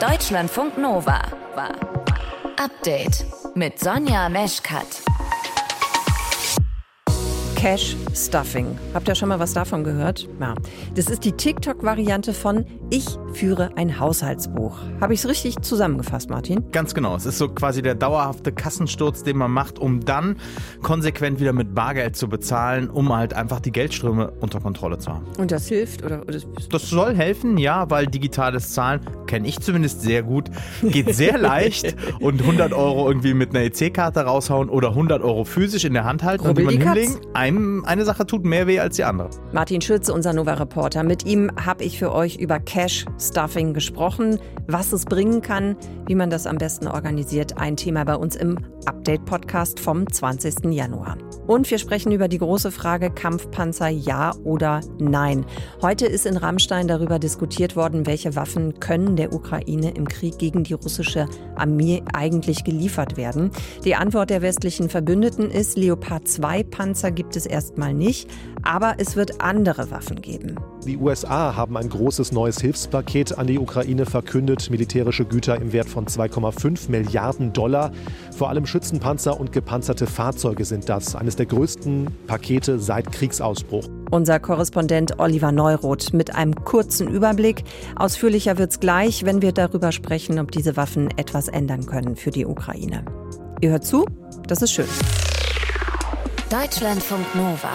Deutschlandfunk Nova war Update mit Sonja Meschkat. Cash Stuffing. Habt ihr schon mal was davon gehört? Ja. Das ist die TikTok-Variante von Ich führe ein Haushaltsbuch. Habe ich es richtig zusammengefasst, Martin? Ganz genau. Es ist so quasi der dauerhafte Kassensturz, den man macht, um dann konsequent wieder mit Bargeld zu bezahlen, um halt einfach die Geldströme unter Kontrolle zu haben. Und das hilft? Oder, oder das soll helfen, ja, weil digitales Zahlen kenne ich zumindest sehr gut. Geht sehr leicht und 100 Euro irgendwie mit einer EC-Karte raushauen oder 100 Euro physisch in der Hand halten Rubbel und die man die hinlegen. Einem eine Sache tut mehr weh als die andere. Martin Schütze, unser Nova-Reporter. Mit ihm habe ich für euch über Cash Stuffing gesprochen, was es bringen kann, wie man das am besten organisiert. Ein Thema bei uns im Update-Podcast vom 20. Januar. Und wir sprechen über die große Frage Kampfpanzer ja oder nein. Heute ist in Rammstein darüber diskutiert worden, welche Waffen können der Ukraine im Krieg gegen die russische Armee eigentlich geliefert werden. Die Antwort der westlichen Verbündeten ist, Leopard 2 Panzer gibt es erstmal nicht, aber es wird andere Waffen geben. Die USA haben ein großes neues Hilfspaket an die Ukraine verkündet, militärische Güter im Wert von 2,5 Milliarden Dollar. Vor allem Schützenpanzer und gepanzerte Fahrzeuge sind das, eines der größten Pakete seit Kriegsausbruch. Unser Korrespondent Oliver Neuroth mit einem kurzen Überblick. Ausführlicher wird's gleich, wenn wir darüber sprechen, ob diese Waffen etwas ändern können für die Ukraine. Ihr hört zu, das ist schön. Deutschlandfunk Nova.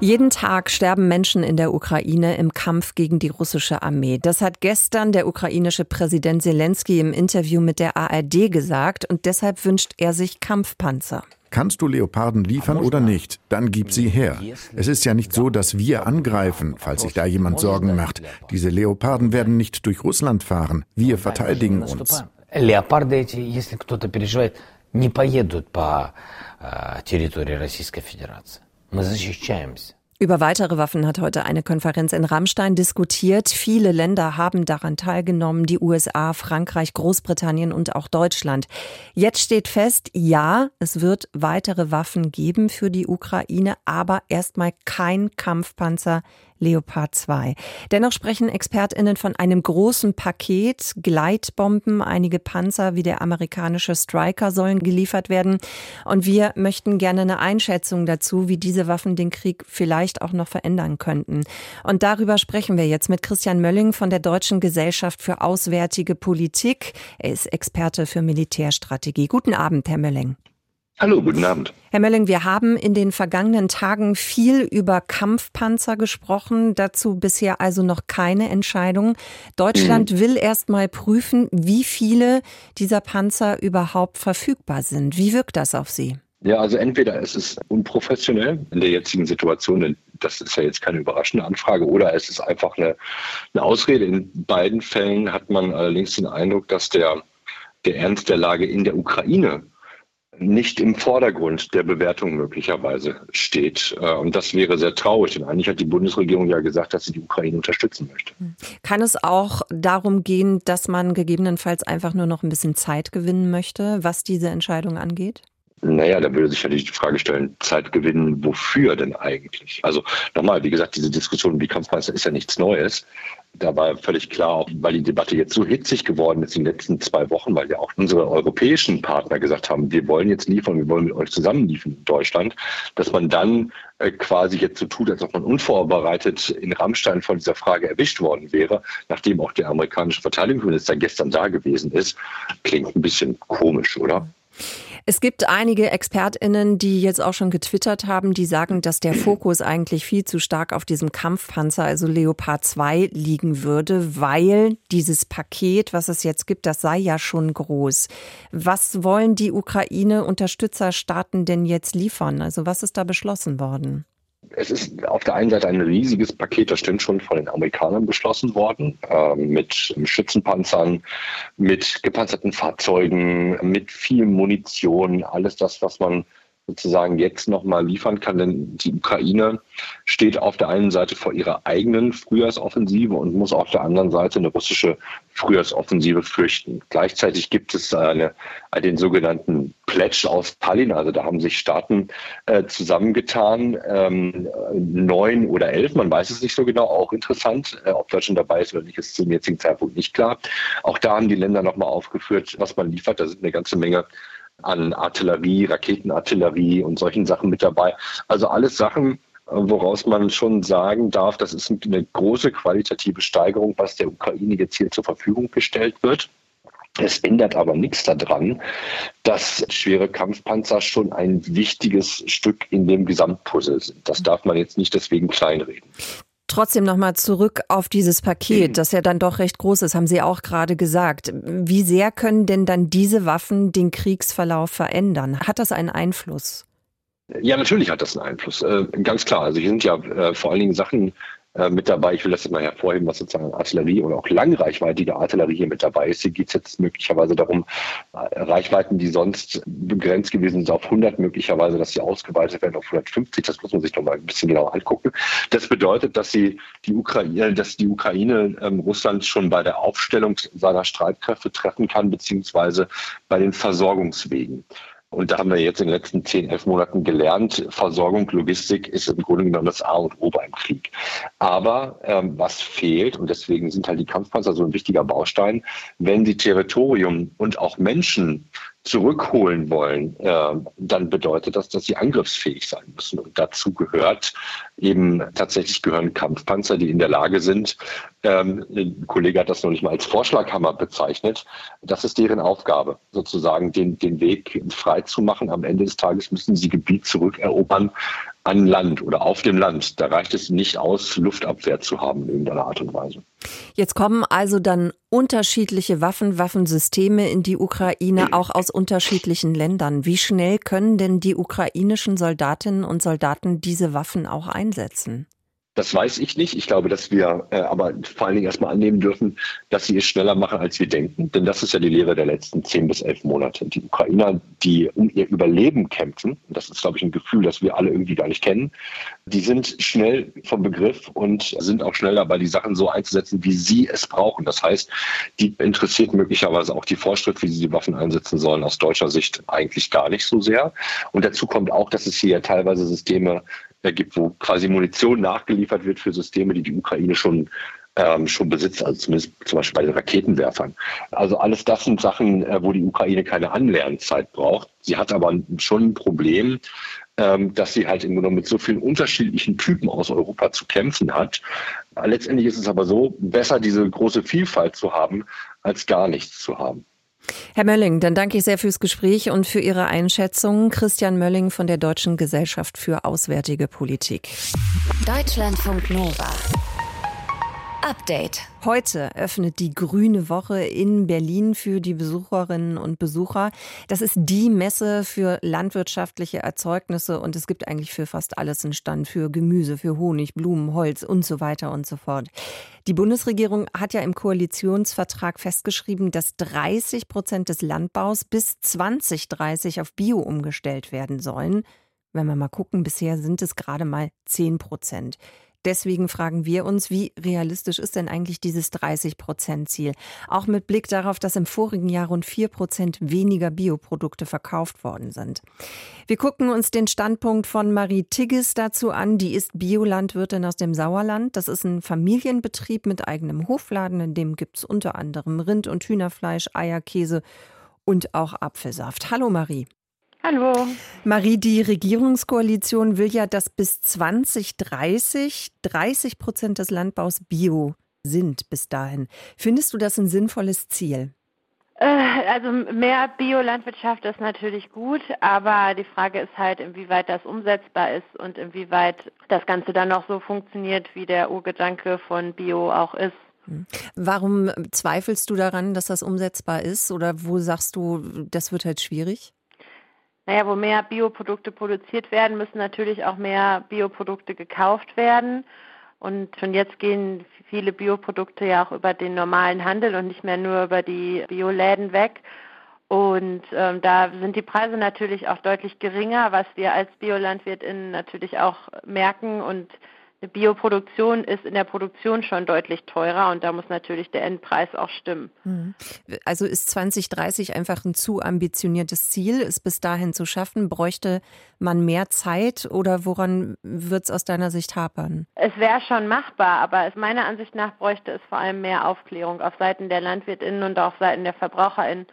Jeden Tag sterben Menschen in der Ukraine im Kampf gegen die russische Armee. Das hat gestern der ukrainische Präsident Zelensky im Interview mit der ARD gesagt und deshalb wünscht er sich Kampfpanzer. Kannst du Leoparden liefern oder nicht? Dann gib sie her. Es ist ja nicht so, dass wir angreifen, falls sich da jemand Sorgen macht. Diese Leoparden werden nicht durch Russland fahren. Wir verteidigen uns. Леопарды эти, если кто-то переживает, не поедут по э, территории Российской Федерации. Мы защищаемся. Über weitere Waffen hat heute eine Konferenz in Rammstein diskutiert. Viele Länder haben daran teilgenommen, die USA, Frankreich, Großbritannien und auch Deutschland. Jetzt steht fest, ja, es wird weitere Waffen geben für die Ukraine, aber erstmal kein Kampfpanzer Leopard 2. Dennoch sprechen ExpertInnen von einem großen Paket. Gleitbomben, einige Panzer wie der amerikanische Striker sollen geliefert werden. Und wir möchten gerne eine Einschätzung dazu, wie diese Waffen den Krieg vielleicht auch noch verändern könnten. Und darüber sprechen wir jetzt mit Christian Mölling von der Deutschen Gesellschaft für Auswärtige Politik. Er ist Experte für Militärstrategie. Guten Abend, Herr Mölling. Hallo, guten Abend. Herr Mölling, wir haben in den vergangenen Tagen viel über Kampfpanzer gesprochen, dazu bisher also noch keine Entscheidung. Deutschland mhm. will erst mal prüfen, wie viele dieser Panzer überhaupt verfügbar sind. Wie wirkt das auf Sie? Ja, also entweder es ist unprofessionell in der jetzigen Situation, denn das ist ja jetzt keine überraschende Anfrage, oder es ist einfach eine, eine Ausrede. In beiden Fällen hat man allerdings den Eindruck, dass der, der Ernst der Lage in der Ukraine nicht im Vordergrund der Bewertung möglicherweise steht. Äh, und das wäre sehr traurig, denn eigentlich hat die Bundesregierung ja gesagt, dass sie die Ukraine unterstützen möchte. Kann es auch darum gehen, dass man gegebenenfalls einfach nur noch ein bisschen Zeit gewinnen möchte, was diese Entscheidung angeht? Naja, da würde sich ja die Frage stellen, Zeit gewinnen, wofür denn eigentlich? Also nochmal, wie gesagt, diese Diskussion um die Kampfpanzer ist ja nichts Neues. Da war völlig klar, auch weil die Debatte jetzt so hitzig geworden ist in den letzten zwei Wochen, weil ja auch unsere europäischen Partner gesagt haben, wir wollen jetzt liefern, wir wollen mit euch zusammen liefern in Deutschland, dass man dann äh, quasi jetzt so tut, als ob man unvorbereitet in Rammstein von dieser Frage erwischt worden wäre, nachdem auch der amerikanische Verteidigungsminister gestern da gewesen ist, klingt ein bisschen komisch, oder? Es gibt einige ExpertInnen, die jetzt auch schon getwittert haben, die sagen, dass der Fokus eigentlich viel zu stark auf diesem Kampfpanzer, also Leopard 2, liegen würde, weil dieses Paket, was es jetzt gibt, das sei ja schon groß. Was wollen die Ukraine-Unterstützerstaaten denn jetzt liefern? Also was ist da beschlossen worden? Es ist auf der einen Seite ein riesiges Paket, das stimmt schon von den Amerikanern beschlossen worden, äh, mit Schützenpanzern, mit gepanzerten Fahrzeugen, mit viel Munition, alles das, was man sozusagen jetzt nochmal liefern kann, denn die Ukraine steht auf der einen Seite vor ihrer eigenen Frühjahrsoffensive und muss auf der anderen Seite eine russische Frühjahrsoffensive fürchten. Gleichzeitig gibt es eine, den sogenannten Pledge aus Tallinn, also da haben sich Staaten äh, zusammengetan, ähm, neun oder elf, man weiß es nicht so genau, auch interessant, äh, ob Deutschland dabei ist oder nicht, ist zum jetzigen Zeitpunkt nicht klar. Auch da haben die Länder nochmal aufgeführt, was man liefert, da sind eine ganze Menge an Artillerie, Raketenartillerie und solchen Sachen mit dabei. Also alles Sachen, äh, woraus man schon sagen darf, das ist eine große qualitative Steigerung, was der Ukraine jetzt hier zur Verfügung gestellt wird. Es ändert aber nichts daran, dass schwere Kampfpanzer schon ein wichtiges Stück in dem Gesamtpuzzle sind. Das darf man jetzt nicht deswegen kleinreden. Trotzdem nochmal zurück auf dieses Paket, das ja dann doch recht groß ist, haben Sie auch gerade gesagt. Wie sehr können denn dann diese Waffen den Kriegsverlauf verändern? Hat das einen Einfluss? Ja, natürlich hat das einen Einfluss. Äh, ganz klar. Also hier sind ja äh, vor allen Dingen Sachen äh, mit dabei. Ich will das jetzt mal hervorheben, was sozusagen Artillerie oder auch langreichweitige Artillerie hier mit dabei ist. Hier geht es jetzt möglicherweise darum, äh, Reichweiten, die sonst begrenzt gewesen sind auf 100, möglicherweise, dass sie ausgeweitet werden auf 150. Das muss man sich noch mal ein bisschen genauer angucken. Das bedeutet, dass sie die Ukraine, dass die Ukraine ähm, Russland schon bei der Aufstellung seiner Streitkräfte treffen kann, beziehungsweise bei den Versorgungswegen. Und da haben wir jetzt in den letzten zehn, elf Monaten gelernt, Versorgung, Logistik ist im Grunde genommen das A und O beim Krieg. Aber ähm, was fehlt, und deswegen sind halt die Kampfpanzer so ein wichtiger Baustein, wenn sie Territorium und auch Menschen zurückholen wollen, äh, dann bedeutet das, dass sie angriffsfähig sein müssen. Und dazu gehört eben tatsächlich gehören Kampfpanzer, die in der Lage sind, ähm, ein Kollege hat das noch nicht mal als Vorschlaghammer bezeichnet, das ist deren Aufgabe, sozusagen den, den Weg frei zu machen. Am Ende des Tages müssen sie Gebiet zurückerobern, an Land oder auf dem Land. Da reicht es nicht aus, Luftabwehr zu haben in irgendeiner Art und Weise. Jetzt kommen also dann unterschiedliche Waffen, Waffensysteme in die Ukraine, auch aus unterschiedlichen Ländern. Wie schnell können denn die ukrainischen Soldatinnen und Soldaten diese Waffen auch einsetzen? Das weiß ich nicht. Ich glaube, dass wir äh, aber vor allen Dingen erstmal annehmen dürfen, dass sie es schneller machen, als wir denken. Denn das ist ja die Lehre der letzten zehn bis elf Monate. Die Ukrainer, die um ihr Überleben kämpfen, das ist, glaube ich, ein Gefühl, das wir alle irgendwie gar nicht kennen, die sind schnell vom Begriff und sind auch schnell dabei, die Sachen so einzusetzen, wie sie es brauchen. Das heißt, die interessiert möglicherweise auch die Vorschrift, wie sie die Waffen einsetzen sollen, aus deutscher Sicht eigentlich gar nicht so sehr. Und dazu kommt auch, dass es hier ja teilweise Systeme gibt, wo quasi Munition nachgeliefert wird für Systeme, die die Ukraine schon ähm, schon besitzt, also zumindest zum Beispiel bei den Raketenwerfern. Also alles das sind Sachen, äh, wo die Ukraine keine Anlernzeit braucht. Sie hat aber schon ein Problem, ähm, dass sie halt im Grunde mit so vielen unterschiedlichen Typen aus Europa zu kämpfen hat. Letztendlich ist es aber so, besser diese große Vielfalt zu haben, als gar nichts zu haben. Herr Mölling, dann danke ich sehr fürs Gespräch und für Ihre Einschätzung. Christian Mölling von der Deutschen Gesellschaft für Auswärtige Politik. Deutschlandfunk Nova. Update. Heute öffnet die Grüne Woche in Berlin für die Besucherinnen und Besucher. Das ist die Messe für landwirtschaftliche Erzeugnisse und es gibt eigentlich für fast alles einen Stand für Gemüse, für Honig, Blumen, Holz und so weiter und so fort. Die Bundesregierung hat ja im Koalitionsvertrag festgeschrieben, dass 30 Prozent des Landbaus bis 2030 auf Bio umgestellt werden sollen. Wenn wir mal gucken, bisher sind es gerade mal 10 Prozent. Deswegen fragen wir uns, wie realistisch ist denn eigentlich dieses 30-Prozent-Ziel? Auch mit Blick darauf, dass im vorigen Jahr rund 4 Prozent weniger Bioprodukte verkauft worden sind. Wir gucken uns den Standpunkt von Marie Tigges dazu an. Die ist Biolandwirtin aus dem Sauerland. Das ist ein Familienbetrieb mit eigenem Hofladen. In dem gibt es unter anderem Rind- und Hühnerfleisch, Eier, Käse und auch Apfelsaft. Hallo Marie. Hallo. Marie, die Regierungskoalition will ja, dass bis 2030 30 Prozent des Landbaus Bio sind bis dahin. Findest du das ein sinnvolles Ziel? Äh, also mehr Biolandwirtschaft ist natürlich gut, aber die Frage ist halt, inwieweit das umsetzbar ist und inwieweit das Ganze dann noch so funktioniert, wie der Urgedanke von Bio auch ist. Hm. Warum zweifelst du daran, dass das umsetzbar ist? Oder wo sagst du, das wird halt schwierig? Naja, wo mehr Bioprodukte produziert werden, müssen natürlich auch mehr Bioprodukte gekauft werden. Und schon jetzt gehen viele Bioprodukte ja auch über den normalen Handel und nicht mehr nur über die Bioläden weg. Und ähm, da sind die Preise natürlich auch deutlich geringer, was wir als BiolandwirtInnen natürlich auch merken. Und eine Bioproduktion ist in der Produktion schon deutlich teurer und da muss natürlich der Endpreis auch stimmen. Mhm. Also ist 2030 einfach ein zu ambitioniertes Ziel, es bis dahin zu schaffen? Bräuchte man mehr Zeit oder woran wird es aus deiner Sicht hapern? Es wäre schon machbar, aber es, meiner Ansicht nach bräuchte es vor allem mehr Aufklärung auf Seiten der LandwirtInnen und auch Seiten der VerbraucherInnen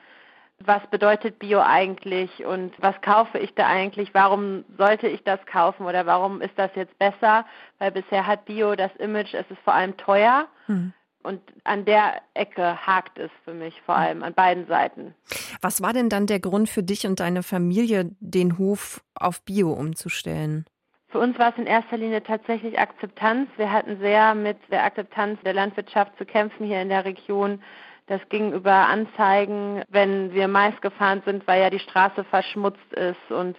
was bedeutet Bio eigentlich und was kaufe ich da eigentlich, warum sollte ich das kaufen oder warum ist das jetzt besser, weil bisher hat Bio das Image, es ist vor allem teuer hm. und an der Ecke hakt es für mich vor allem an beiden Seiten. Was war denn dann der Grund für dich und deine Familie, den Hof auf Bio umzustellen? Für uns war es in erster Linie tatsächlich Akzeptanz. Wir hatten sehr mit der Akzeptanz der Landwirtschaft zu kämpfen hier in der Region das ging über Anzeigen, wenn wir Mais gefahren sind, weil ja die Straße verschmutzt ist und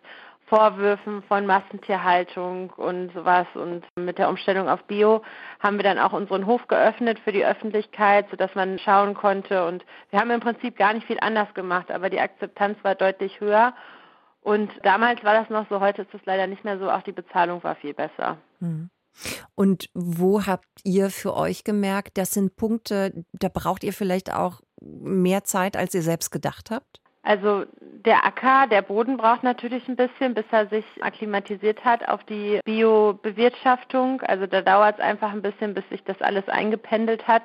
Vorwürfen von Massentierhaltung und sowas. Und mit der Umstellung auf Bio haben wir dann auch unseren Hof geöffnet für die Öffentlichkeit, sodass man schauen konnte. Und wir haben im Prinzip gar nicht viel anders gemacht, aber die Akzeptanz war deutlich höher. Und damals war das noch so, heute ist es leider nicht mehr so. Auch die Bezahlung war viel besser. Mhm. Und wo habt ihr für euch gemerkt, das sind Punkte, da braucht ihr vielleicht auch mehr Zeit, als ihr selbst gedacht habt? Also der Acker, der Boden braucht natürlich ein bisschen, bis er sich akklimatisiert hat auf die Biobewirtschaftung. Also da dauert es einfach ein bisschen, bis sich das alles eingependelt hat.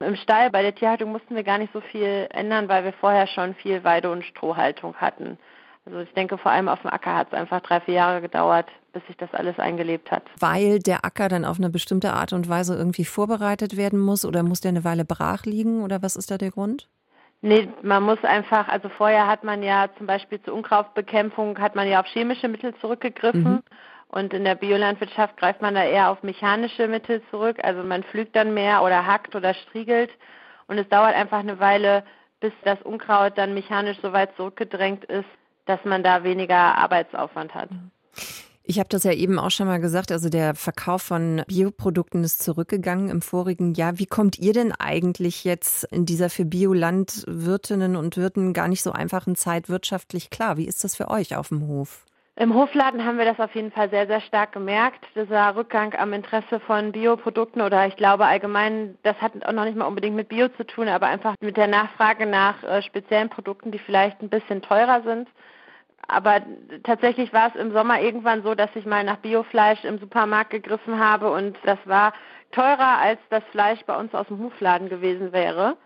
Im Stall bei der Tierhaltung mussten wir gar nicht so viel ändern, weil wir vorher schon viel Weide- und Strohhaltung hatten. Also ich denke, vor allem auf dem Acker hat es einfach drei, vier Jahre gedauert, bis sich das alles eingelebt hat. Weil der Acker dann auf eine bestimmte Art und Weise irgendwie vorbereitet werden muss oder muss der eine Weile brach liegen oder was ist da der Grund? Nee, man muss einfach, also vorher hat man ja zum Beispiel zur Unkrautbekämpfung hat man ja auf chemische Mittel zurückgegriffen. Mhm. Und in der Biolandwirtschaft greift man da eher auf mechanische Mittel zurück. Also man pflügt dann mehr oder hackt oder striegelt. Und es dauert einfach eine Weile, bis das Unkraut dann mechanisch so weit zurückgedrängt ist, dass man da weniger Arbeitsaufwand hat. Ich habe das ja eben auch schon mal gesagt, also der Verkauf von Bioprodukten ist zurückgegangen im vorigen Jahr. Wie kommt ihr denn eigentlich jetzt in dieser für Biolandwirtinnen und Wirten gar nicht so einfachen Zeit wirtschaftlich klar? Wie ist das für euch auf dem Hof? Im Hofladen haben wir das auf jeden Fall sehr, sehr stark gemerkt. Dieser Rückgang am Interesse von Bioprodukten oder ich glaube allgemein, das hat auch noch nicht mal unbedingt mit Bio zu tun, aber einfach mit der Nachfrage nach äh, speziellen Produkten, die vielleicht ein bisschen teurer sind. Aber tatsächlich war es im Sommer irgendwann so, dass ich mal nach Biofleisch im Supermarkt gegriffen habe und das war teurer als das Fleisch bei uns aus dem Hofladen gewesen wäre.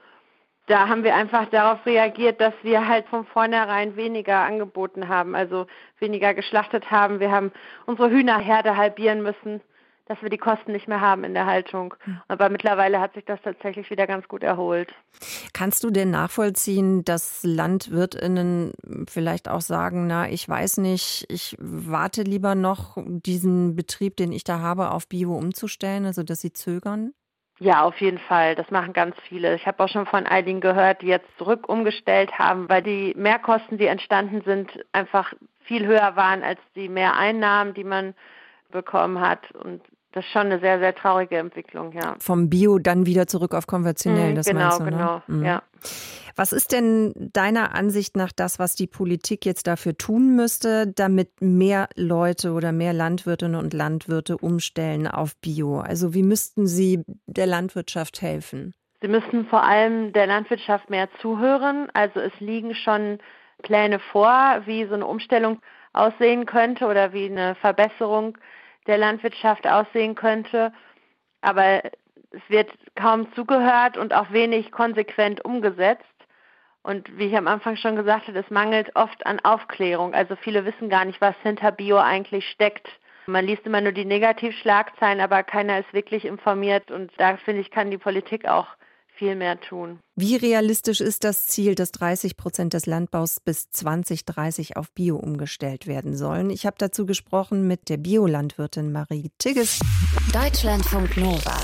Da haben wir einfach darauf reagiert, dass wir halt von vornherein weniger angeboten haben, also weniger geschlachtet haben. Wir haben unsere Hühnerherde halbieren müssen dass wir die Kosten nicht mehr haben in der Haltung. Hm. Aber mittlerweile hat sich das tatsächlich wieder ganz gut erholt. Kannst du denn nachvollziehen, dass LandwirtInnen vielleicht auch sagen, na, ich weiß nicht, ich warte lieber noch, diesen Betrieb, den ich da habe, auf Bio umzustellen, also dass sie zögern? Ja, auf jeden Fall. Das machen ganz viele. Ich habe auch schon von einigen gehört, die jetzt zurück umgestellt haben, weil die Mehrkosten, die entstanden sind, einfach viel höher waren als die Mehreinnahmen, die man bekommen hat. Und das ist schon eine sehr, sehr traurige Entwicklung, ja. Vom Bio dann wieder zurück auf konventionell, mhm, das genau, meinst du, ne? Genau, mhm. ja. Was ist denn deiner Ansicht nach das, was die Politik jetzt dafür tun müsste, damit mehr Leute oder mehr Landwirtinnen und Landwirte umstellen auf Bio? Also wie müssten sie der Landwirtschaft helfen? Sie müssen vor allem der Landwirtschaft mehr zuhören. Also es liegen schon Pläne vor, wie so eine Umstellung aussehen könnte oder wie eine Verbesserung der Landwirtschaft aussehen könnte. Aber es wird kaum zugehört und auch wenig konsequent umgesetzt. Und wie ich am Anfang schon gesagt habe, es mangelt oft an Aufklärung. Also viele wissen gar nicht, was hinter Bio eigentlich steckt. Man liest immer nur die Negativschlagzeilen, aber keiner ist wirklich informiert. Und da finde ich, kann die Politik auch viel mehr tun. Wie realistisch ist das Ziel, dass 30 Prozent des Landbaus bis 2030 auf Bio umgestellt werden sollen? Ich habe dazu gesprochen mit der Biolandwirtin Marie Tigges. Deutschlandfunk Nova.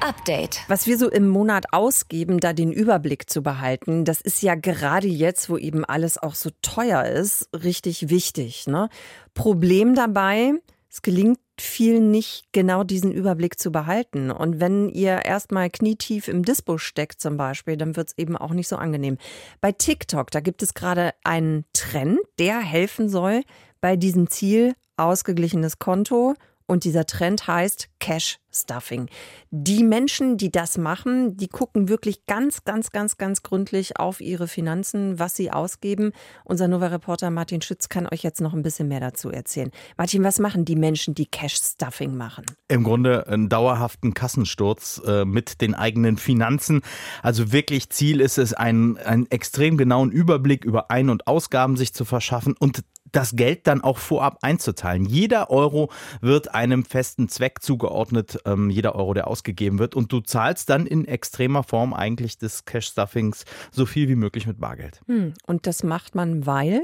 Update. Was wir so im Monat ausgeben, da den Überblick zu behalten, das ist ja gerade jetzt, wo eben alles auch so teuer ist, richtig wichtig. Ne? Problem dabei, es gelingt vielen nicht, genau diesen Überblick zu behalten. Und wenn ihr erstmal knietief im Dispo steckt zum Beispiel, dann wird es eben auch nicht so angenehm. Bei TikTok, da gibt es gerade einen Trend, der helfen soll, bei diesem Ziel ausgeglichenes Konto und dieser Trend heißt Cash Stuffing. Die Menschen, die das machen, die gucken wirklich ganz, ganz, ganz, ganz gründlich auf ihre Finanzen, was sie ausgeben. Unser Nova-Reporter Martin Schütz kann euch jetzt noch ein bisschen mehr dazu erzählen. Martin, was machen die Menschen, die Cash Stuffing machen? Im Grunde einen dauerhaften Kassensturz äh, mit den eigenen Finanzen. Also wirklich Ziel ist es, einen, einen extrem genauen Überblick über Ein- und Ausgaben sich zu verschaffen und das Geld dann auch vorab einzuteilen. Jeder Euro wird einem festen Zweck zugeordnet, ähm, jeder Euro, der ausgegeben wird. Und du zahlst dann in extremer Form eigentlich des Cash-Stuffings so viel wie möglich mit Bargeld. Hm, und das macht man, weil?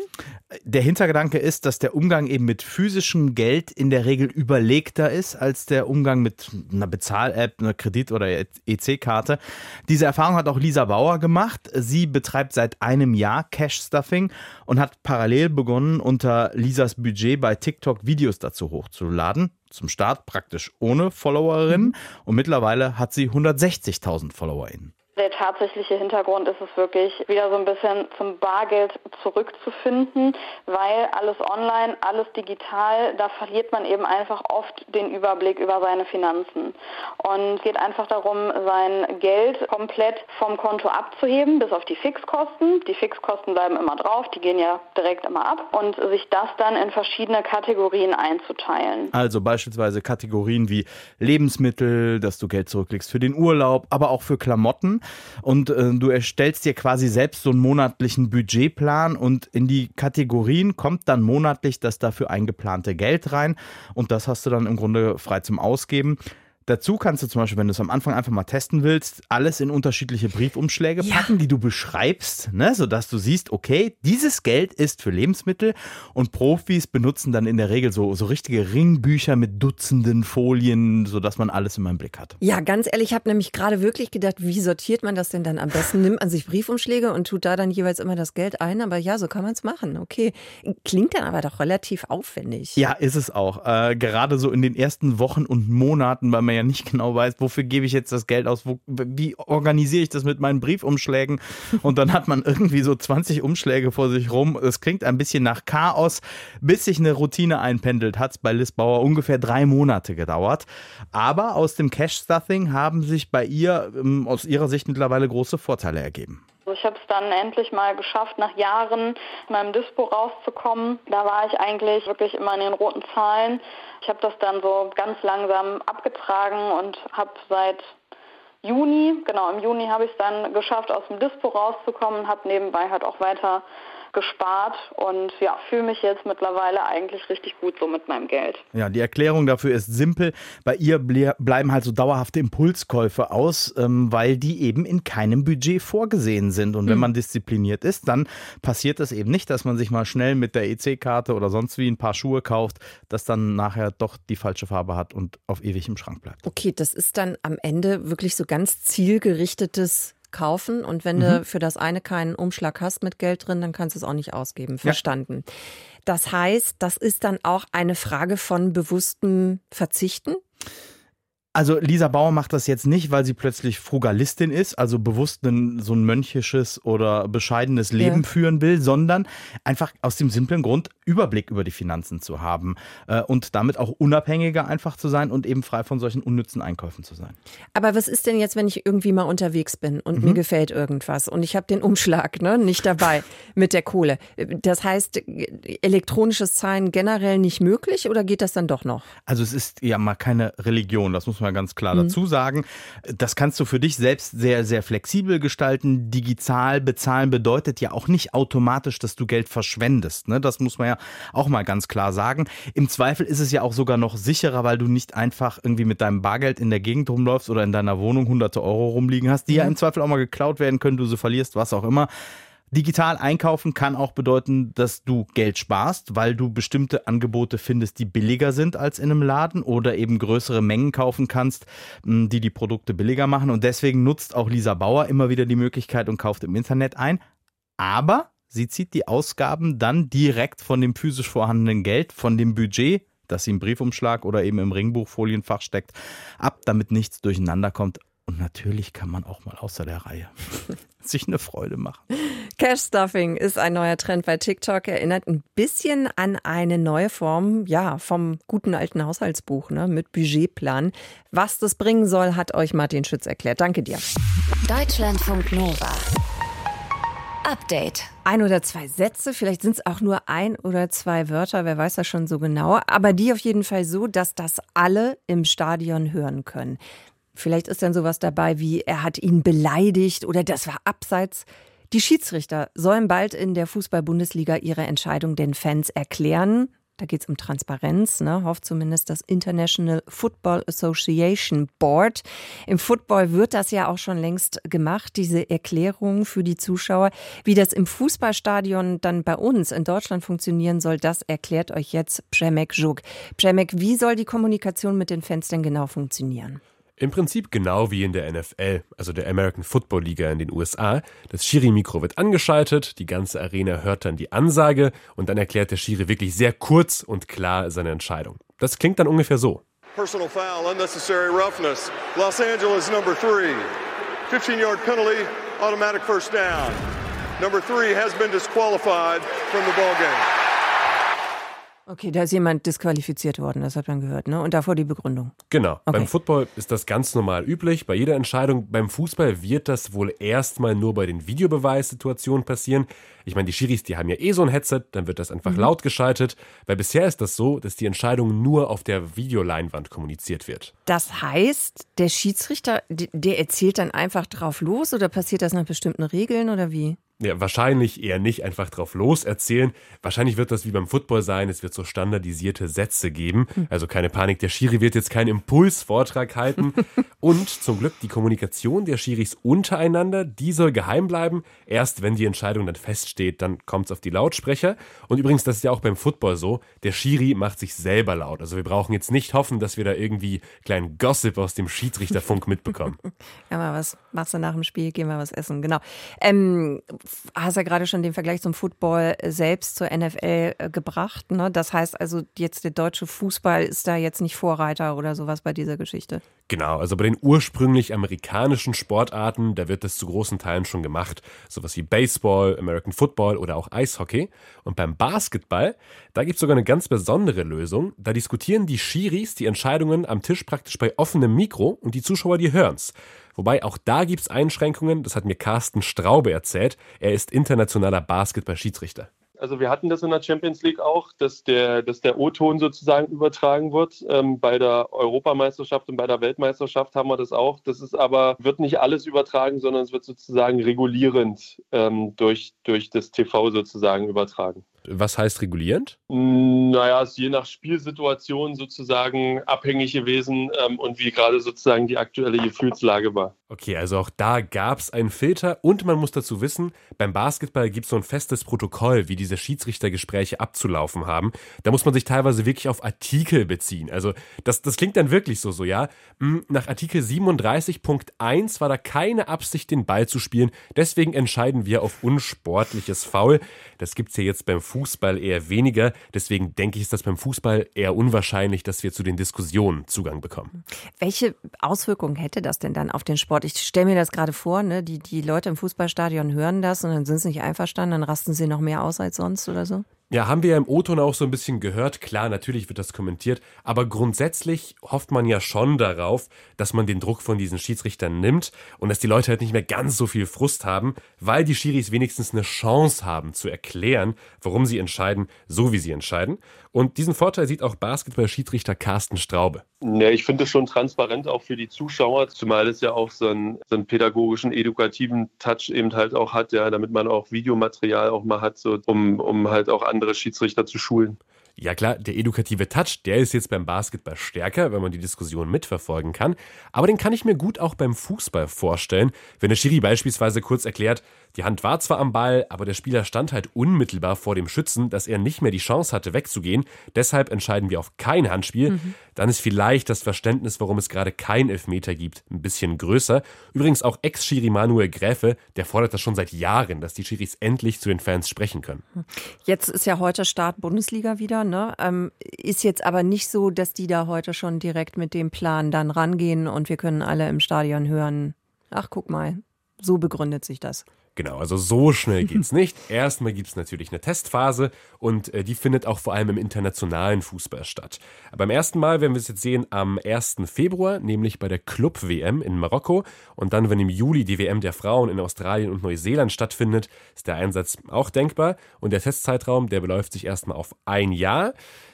Der Hintergedanke ist, dass der Umgang eben mit physischem Geld in der Regel überlegter ist als der Umgang mit einer Bezahl-App, einer Kredit- oder EC-Karte. Diese Erfahrung hat auch Lisa Bauer gemacht. Sie betreibt seit einem Jahr Cash-Stuffing und hat parallel begonnen, unter Lisas Budget bei TikTok Videos dazu hochzuladen. Zum Start praktisch ohne Followerinnen und mittlerweile hat sie 160.000 FollowerInnen. Der tatsächliche Hintergrund ist es wirklich, wieder so ein bisschen zum Bargeld zurückzufinden, weil alles online, alles digital, da verliert man eben einfach oft den Überblick über seine Finanzen. Und es geht einfach darum, sein Geld komplett vom Konto abzuheben, bis auf die Fixkosten. Die Fixkosten bleiben immer drauf, die gehen ja direkt immer ab und sich das dann in verschiedene Kategorien einzuteilen. Also beispielsweise Kategorien wie Lebensmittel, dass du Geld zurücklegst für den Urlaub, aber auch für Klamotten und äh, du erstellst dir quasi selbst so einen monatlichen Budgetplan und in die Kategorien kommt dann monatlich das dafür eingeplante Geld rein und das hast du dann im Grunde frei zum Ausgeben. Dazu kannst du zum Beispiel, wenn du es am Anfang einfach mal testen willst, alles in unterschiedliche Briefumschläge ja. packen, die du beschreibst, ne, sodass du siehst, okay, dieses Geld ist für Lebensmittel und Profis benutzen dann in der Regel so, so richtige Ringbücher mit Dutzenden Folien, sodass man alles in meinem Blick hat. Ja, ganz ehrlich, ich habe nämlich gerade wirklich gedacht, wie sortiert man das denn dann am besten? Nimmt man sich Briefumschläge und tut da dann jeweils immer das Geld ein, aber ja, so kann man es machen, okay. Klingt dann aber doch relativ aufwendig. Ja, ist es auch. Äh, gerade so in den ersten Wochen und Monaten weil man ja nicht genau weiß, wofür gebe ich jetzt das Geld aus, wo, wie organisiere ich das mit meinen Briefumschlägen und dann hat man irgendwie so 20 Umschläge vor sich rum. Es klingt ein bisschen nach Chaos. Bis sich eine Routine einpendelt, hat es bei Liz Bauer ungefähr drei Monate gedauert. Aber aus dem Cash-Stuffing haben sich bei ihr ähm, aus ihrer Sicht mittlerweile große Vorteile ergeben. Ich habe es dann endlich mal geschafft, nach Jahren in meinem Dispo rauszukommen. Da war ich eigentlich wirklich immer in den roten Zahlen. Ich habe das dann so ganz langsam abgetragen und habe seit Juni, genau im Juni habe ich es dann geschafft, aus dem Dispo rauszukommen, habe nebenbei halt auch weiter gespart und ja, fühle mich jetzt mittlerweile eigentlich richtig gut so mit meinem Geld. Ja, die Erklärung dafür ist simpel. Bei ihr bleiben halt so dauerhafte Impulskäufe aus, ähm, weil die eben in keinem Budget vorgesehen sind. Und wenn hm. man diszipliniert ist, dann passiert es eben nicht, dass man sich mal schnell mit der EC-Karte oder sonst wie ein paar Schuhe kauft, das dann nachher doch die falsche Farbe hat und auf ewig im Schrank bleibt. Okay, das ist dann am Ende wirklich so ganz zielgerichtetes kaufen und wenn mhm. du für das eine keinen Umschlag hast mit Geld drin, dann kannst du es auch nicht ausgeben. Verstanden. Ja. Das heißt, das ist dann auch eine Frage von bewusstem Verzichten? Also Lisa Bauer macht das jetzt nicht, weil sie plötzlich Frugalistin ist, also bewusst ein, so ein mönchisches oder bescheidenes Leben ja. führen will, sondern einfach aus dem simplen Grund, Überblick über die Finanzen zu haben äh, und damit auch unabhängiger einfach zu sein und eben frei von solchen unnützen Einkäufen zu sein. Aber was ist denn jetzt, wenn ich irgendwie mal unterwegs bin und mhm. mir gefällt irgendwas und ich habe den Umschlag ne, nicht dabei mit der Kohle? Das heißt, elektronisches Zahlen generell nicht möglich oder geht das dann doch noch? Also es ist ja mal keine Religion, das muss man ganz klar mhm. dazu sagen. Das kannst du für dich selbst sehr, sehr flexibel gestalten. Digital bezahlen bedeutet ja auch nicht automatisch, dass du Geld verschwendest. Ne? Das muss man ja auch mal ganz klar sagen. Im Zweifel ist es ja auch sogar noch sicherer, weil du nicht einfach irgendwie mit deinem Bargeld in der Gegend rumläufst oder in deiner Wohnung hunderte Euro rumliegen hast, die mhm. ja im Zweifel auch mal geklaut werden können, du sie verlierst, was auch immer. Digital einkaufen kann auch bedeuten, dass du Geld sparst, weil du bestimmte Angebote findest, die billiger sind als in einem Laden oder eben größere Mengen kaufen kannst, die die Produkte billiger machen. Und deswegen nutzt auch Lisa Bauer immer wieder die Möglichkeit und kauft im Internet ein. Aber sie zieht die Ausgaben dann direkt von dem physisch vorhandenen Geld, von dem Budget das sie im Briefumschlag oder eben im Ringbuchfolienfach steckt, ab, damit nichts durcheinander kommt. Und natürlich kann man auch mal außer der Reihe sich eine Freude machen. Cash Stuffing ist ein neuer Trend bei TikTok, erinnert ein bisschen an eine neue Form, ja, vom guten alten Haushaltsbuch, ne, mit Budgetplan. Was das bringen soll, hat euch Martin Schütz erklärt. Danke dir. Deutschlandfunk Nova. Update. Ein oder zwei Sätze, vielleicht sind es auch nur ein oder zwei Wörter, wer weiß das schon so genau, aber die auf jeden Fall so, dass das alle im Stadion hören können. Vielleicht ist dann sowas dabei wie, er hat ihn beleidigt oder das war abseits. Die Schiedsrichter sollen bald in der Fußball-Bundesliga ihre Entscheidung den Fans erklären. Da geht es um Transparenz, ne? hofft zumindest das International Football Association Board. Im Football wird das ja auch schon längst gemacht, diese Erklärung für die Zuschauer. Wie das im Fußballstadion dann bei uns in Deutschland funktionieren soll, das erklärt euch jetzt Przemek Juk. Przemek, wie soll die Kommunikation mit den Fans denn genau funktionieren? Im Prinzip genau wie in der NFL, also der American Football Liga in den USA. Das Schiri-Mikro wird angeschaltet, die ganze Arena hört dann die Ansage und dann erklärt der Schiri wirklich sehr kurz und klar seine Entscheidung. Das klingt dann ungefähr so. Personal foul, unnecessary roughness. Los Angeles number three. 15-yard penalty, automatic first down. Number three has been disqualified from the ball game. Okay, da ist jemand disqualifiziert worden, das hat man gehört, ne? Und davor die Begründung. Genau. Okay. Beim Football ist das ganz normal üblich. Bei jeder Entscheidung beim Fußball wird das wohl erstmal nur bei den Videobeweissituationen passieren. Ich meine, die Schiris, die haben ja eh so ein Headset, dann wird das einfach mhm. laut geschaltet. Weil bisher ist das so, dass die Entscheidung nur auf der Videoleinwand kommuniziert wird. Das heißt, der Schiedsrichter, der erzählt dann einfach drauf los oder passiert das nach bestimmten Regeln oder wie? Ja, wahrscheinlich eher nicht einfach drauf los erzählen. Wahrscheinlich wird das wie beim Football sein. Es wird so standardisierte Sätze geben. Hm. Also keine Panik, der Schiri wird jetzt keinen Impulsvortrag halten. Und zum Glück die Kommunikation der Schiris untereinander, die soll geheim bleiben. Erst wenn die Entscheidung dann feststeht, dann kommt es auf die Lautsprecher. Und übrigens, das ist ja auch beim Football so. Der Schiri macht sich selber laut. Also wir brauchen jetzt nicht hoffen, dass wir da irgendwie kleinen Gossip aus dem Schiedsrichterfunk mitbekommen. Ja, mal was machst du nach dem Spiel? Gehen wir was essen. Genau. Ähm, hast ja gerade schon den Vergleich zum Football selbst zur NFL äh, gebracht. Ne? Das heißt also, jetzt der deutsche Fußball ist da jetzt nicht Vorreiter oder sowas bei dieser Geschichte. Genau, also bei den ursprünglich amerikanischen Sportarten, da wird das zu großen Teilen schon gemacht. Sowas wie Baseball, American Football oder auch Eishockey. Und beim Basketball, da gibt es sogar eine ganz besondere Lösung. Da diskutieren die Schiris die Entscheidungen am Tisch praktisch bei offenem Mikro und die Zuschauer, die hören's. Wobei auch da gibt es Einschränkungen, das hat mir Carsten Straube erzählt. Er ist internationaler Basketball-Schiedsrichter. Also wir hatten das in der Champions League auch, dass der, dass der O-Ton sozusagen übertragen wird. Ähm, bei der Europameisterschaft und bei der Weltmeisterschaft haben wir das auch. Das ist aber, wird nicht alles übertragen, sondern es wird sozusagen regulierend ähm, durch, durch das TV sozusagen übertragen. Was heißt regulierend? Naja, es ist je nach Spielsituation sozusagen abhängig gewesen ähm, und wie gerade sozusagen die aktuelle Gefühlslage war. Okay, also auch da gab es einen Filter und man muss dazu wissen, beim Basketball gibt es so ein festes Protokoll, wie diese Schiedsrichtergespräche abzulaufen haben. Da muss man sich teilweise wirklich auf Artikel beziehen. Also das, das klingt dann wirklich so, so ja. Hm, nach Artikel 37.1 war da keine Absicht, den Ball zu spielen. Deswegen entscheiden wir auf unsportliches Foul. Das gibt es ja jetzt beim Fußball eher weniger. Deswegen denke ich, ist das beim Fußball eher unwahrscheinlich, dass wir zu den Diskussionen Zugang bekommen. Welche Auswirkungen hätte das denn dann auf den Sport? Ich stelle mir das gerade vor, ne? die, die Leute im Fußballstadion hören das und dann sind sie nicht einverstanden, dann rasten sie noch mehr aus als sonst oder so? Ja, haben wir ja im O-Ton auch so ein bisschen gehört. Klar, natürlich wird das kommentiert, aber grundsätzlich hofft man ja schon darauf, dass man den Druck von diesen Schiedsrichtern nimmt und dass die Leute halt nicht mehr ganz so viel Frust haben, weil die Schiris wenigstens eine Chance haben zu erklären, warum sie entscheiden, so wie sie entscheiden. Und diesen Vorteil sieht auch Basketball-Schiedsrichter Carsten Straube. Ja, ich finde es schon transparent auch für die Zuschauer, zumal es ja auch so einen, so einen pädagogischen, edukativen Touch eben halt auch hat, ja, damit man auch Videomaterial auch mal hat, so, um, um halt auch andere Schiedsrichter zu schulen. Ja klar, der edukative Touch, der ist jetzt beim Basketball stärker, wenn man die Diskussion mitverfolgen kann. Aber den kann ich mir gut auch beim Fußball vorstellen, wenn der Schiri beispielsweise kurz erklärt, die Hand war zwar am Ball, aber der Spieler stand halt unmittelbar vor dem Schützen, dass er nicht mehr die Chance hatte, wegzugehen. Deshalb entscheiden wir auf kein Handspiel. Mhm. Dann ist vielleicht das Verständnis, warum es gerade kein Elfmeter gibt, ein bisschen größer. Übrigens auch Ex-Schiri Manuel Gräfe, der fordert das schon seit Jahren, dass die Schiris endlich zu den Fans sprechen können. Jetzt ist ja heute Start Bundesliga wieder Ne? Ähm, ist jetzt aber nicht so, dass die da heute schon direkt mit dem Plan dann rangehen und wir können alle im Stadion hören, ach guck mal, so begründet sich das. Genau, also so schnell geht's nicht. Erstmal gibt's natürlich eine Testphase und äh, die findet auch vor allem im internationalen Fußball statt. Beim ersten Mal werden wir es jetzt sehen am 1. Februar, nämlich bei der Club-WM in Marokko. Und dann, wenn im Juli die WM der Frauen in Australien und Neuseeland stattfindet, ist der Einsatz auch denkbar. Und der Testzeitraum, der beläuft sich erstmal auf ein Jahr.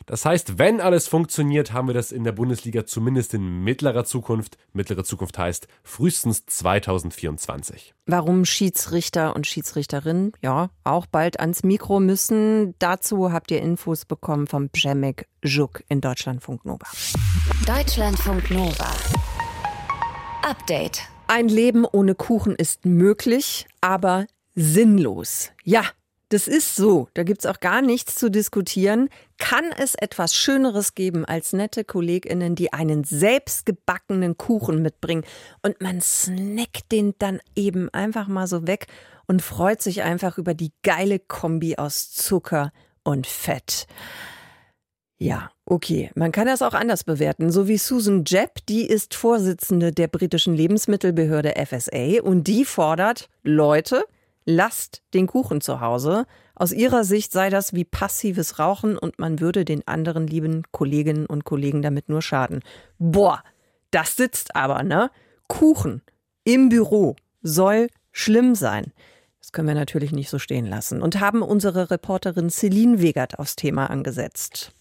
Das heißt, wenn alles funktioniert, haben wir das in der Bundesliga zumindest in mittlerer Zukunft. Mittlere Zukunft heißt frühestens 2024. Warum Schiedsrichter und Schiedsrichterinnen ja auch bald ans Mikro müssen, dazu habt ihr Infos bekommen vom Przemek Juk in Deutschlandfunk Nova. Deutschlandfunk Nova. Update. Ein Leben ohne Kuchen ist möglich, aber sinnlos. Ja, das ist so. Da gibt's auch gar nichts zu diskutieren. Kann es etwas Schöneres geben als nette KollegInnen, die einen selbstgebackenen Kuchen mitbringen und man snackt den dann eben einfach mal so weg und freut sich einfach über die geile Kombi aus Zucker und Fett. Ja, okay. Man kann das auch anders bewerten. So wie Susan Jepp, die ist Vorsitzende der britischen Lebensmittelbehörde FSA und die fordert, Leute, lasst den Kuchen zu Hause. Aus ihrer Sicht sei das wie passives Rauchen und man würde den anderen lieben Kolleginnen und Kollegen damit nur schaden. Boah, das sitzt aber, ne? Kuchen im Büro soll schlimm sein. Das können wir natürlich nicht so stehen lassen und haben unsere Reporterin Celine Wegert aufs Thema angesetzt.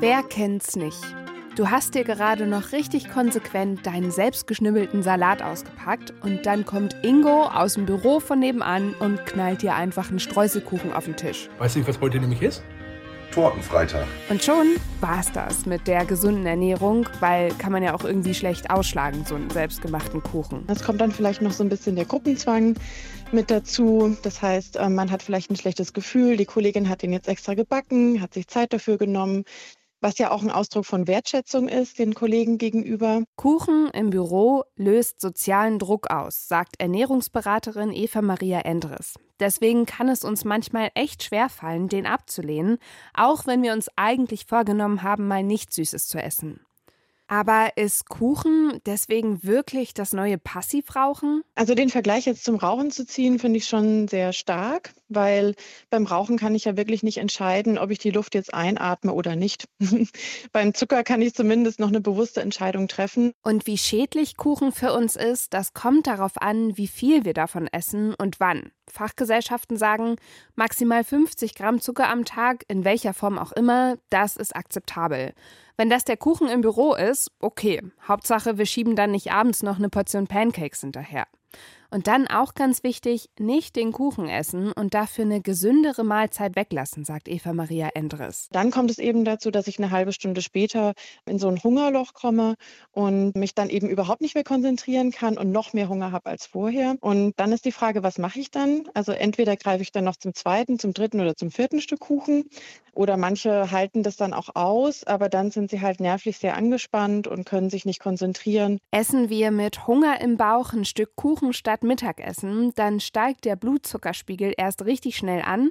Wer kennt's nicht? Du hast dir gerade noch richtig konsequent deinen selbstgeschnibbelten Salat ausgepackt und dann kommt Ingo aus dem Büro von nebenan und knallt dir einfach einen Streuselkuchen auf den Tisch. Weißt du, was heute nämlich ist? Tortenfreitag. Und schon war's das mit der gesunden Ernährung, weil kann man ja auch irgendwie schlecht ausschlagen, so einen selbstgemachten Kuchen. Es kommt dann vielleicht noch so ein bisschen der Gruppenzwang mit dazu. Das heißt, äh, man hat vielleicht ein schlechtes Gefühl, die Kollegin hat den jetzt extra gebacken, hat sich Zeit dafür genommen was ja auch ein Ausdruck von Wertschätzung ist den Kollegen gegenüber. Kuchen im Büro löst sozialen Druck aus, sagt Ernährungsberaterin Eva Maria Endres. Deswegen kann es uns manchmal echt schwerfallen, den abzulehnen, auch wenn wir uns eigentlich vorgenommen haben, mal nichts Süßes zu essen. Aber ist Kuchen deswegen wirklich das neue Passivrauchen? Also den Vergleich jetzt zum Rauchen zu ziehen, finde ich schon sehr stark, weil beim Rauchen kann ich ja wirklich nicht entscheiden, ob ich die Luft jetzt einatme oder nicht. beim Zucker kann ich zumindest noch eine bewusste Entscheidung treffen. Und wie schädlich Kuchen für uns ist, das kommt darauf an, wie viel wir davon essen und wann. Fachgesellschaften sagen, maximal 50 Gramm Zucker am Tag, in welcher Form auch immer, das ist akzeptabel. Wenn das der Kuchen im Büro ist, okay. Hauptsache, wir schieben dann nicht abends noch eine Portion Pancakes hinterher. Und dann auch ganz wichtig, nicht den Kuchen essen und dafür eine gesündere Mahlzeit weglassen, sagt Eva Maria Endres. Dann kommt es eben dazu, dass ich eine halbe Stunde später in so ein Hungerloch komme und mich dann eben überhaupt nicht mehr konzentrieren kann und noch mehr Hunger habe als vorher. Und dann ist die Frage, was mache ich dann? Also entweder greife ich dann noch zum zweiten, zum dritten oder zum vierten Stück Kuchen oder manche halten das dann auch aus, aber dann sind sie halt nervlich sehr angespannt und können sich nicht konzentrieren. Essen wir mit Hunger im Bauch ein Stück Kuchen statt statt Mittagessen, dann steigt der Blutzuckerspiegel erst richtig schnell an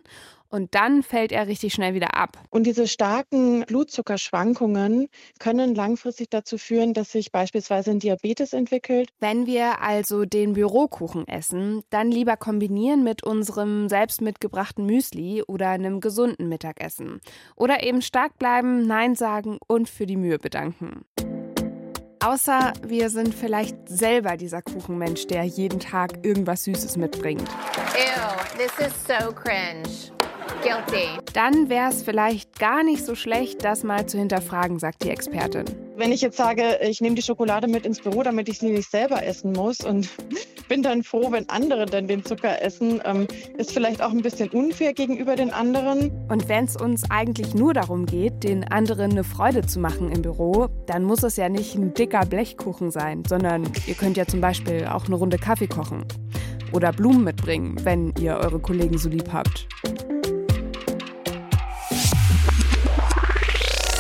und dann fällt er richtig schnell wieder ab. Und diese starken Blutzuckerschwankungen können langfristig dazu führen, dass sich beispielsweise ein Diabetes entwickelt. Wenn wir also den Bürokuchen essen, dann lieber kombinieren mit unserem selbst mitgebrachten Müsli oder einem gesunden Mittagessen. Oder eben stark bleiben, Nein sagen und für die Mühe bedanken. Außer wir sind vielleicht selber dieser Kuchenmensch, der jeden Tag irgendwas Süßes mitbringt. Ew, this is so cringe. Guilty. Dann wäre es vielleicht gar nicht so schlecht, das mal zu hinterfragen, sagt die Expertin. Wenn ich jetzt sage, ich nehme die Schokolade mit ins Büro, damit ich sie nicht selber essen muss und bin dann froh, wenn andere dann den Zucker essen, ähm, ist vielleicht auch ein bisschen unfair gegenüber den anderen. Und wenn es uns eigentlich nur darum geht, den anderen eine Freude zu machen im Büro, dann muss es ja nicht ein dicker Blechkuchen sein, sondern ihr könnt ja zum Beispiel auch eine Runde Kaffee kochen. Oder Blumen mitbringen, wenn ihr eure Kollegen so lieb habt.